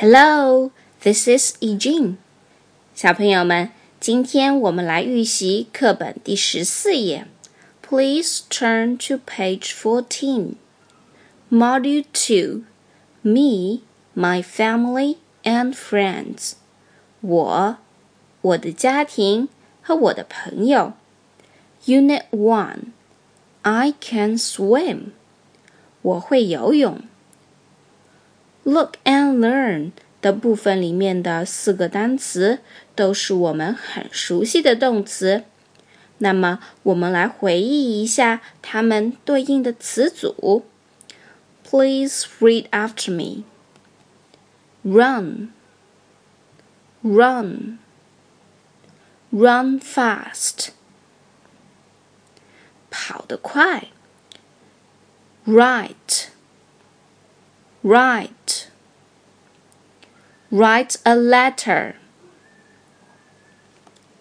Hello, this is Eugene。小朋友们，今天我们来预习课本第十四页。Please turn to page fourteen. Module two. Me, my family and friends. 我、我的家庭和我的朋友。Unit one. I can swim. 我会游泳。 “look and learn” 的部分里面的四个单词都是我们很熟悉的动词。那么，我们来回忆一下它们对应的词组。Please read after me. Run, run, run fast. 跑得快。Write, write write a letter.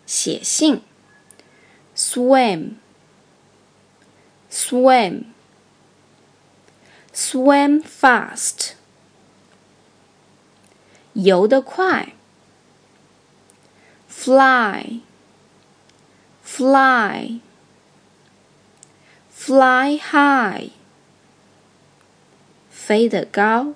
写信。Swim, swim, swim fast. 游得快。Fly, fly, fly high. 飞得高。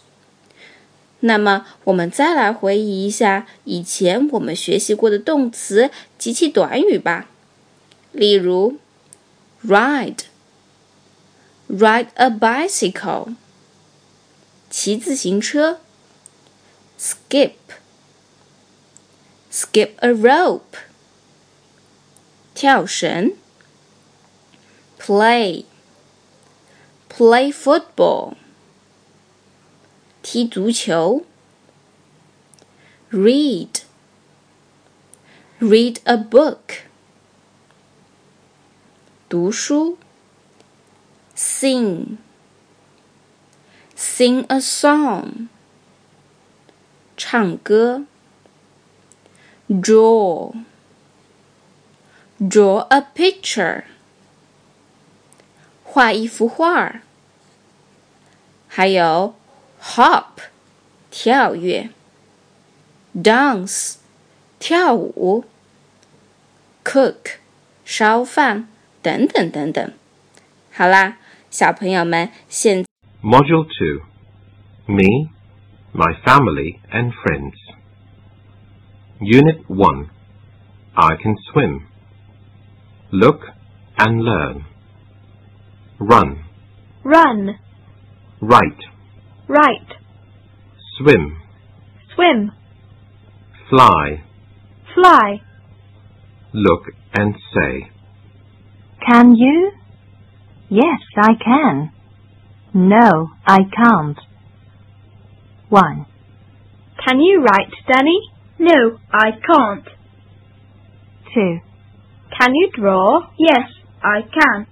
那么，我们再来回忆一下以前我们学习过的动词及其短语吧。例如，ride, ride a bicycle，骑自行车；skip, skip a rope，跳绳；play。play football 踢足球 read read a book 读书 sing sing a song 唱歌 draw draw a picture 画一幅画儿，还有 hop 跳跃，dance 跳舞，cook Module Two Me, My Family and Friends Unit One I Can Swim Look and Learn. Run. Run. Write Write. Swim. Swim. Fly. Fly. Look and say. Can you? Yes, I can. No, I can't. 1. Can you write, Danny? No, I can't. 2. Can you draw? Yes, I can.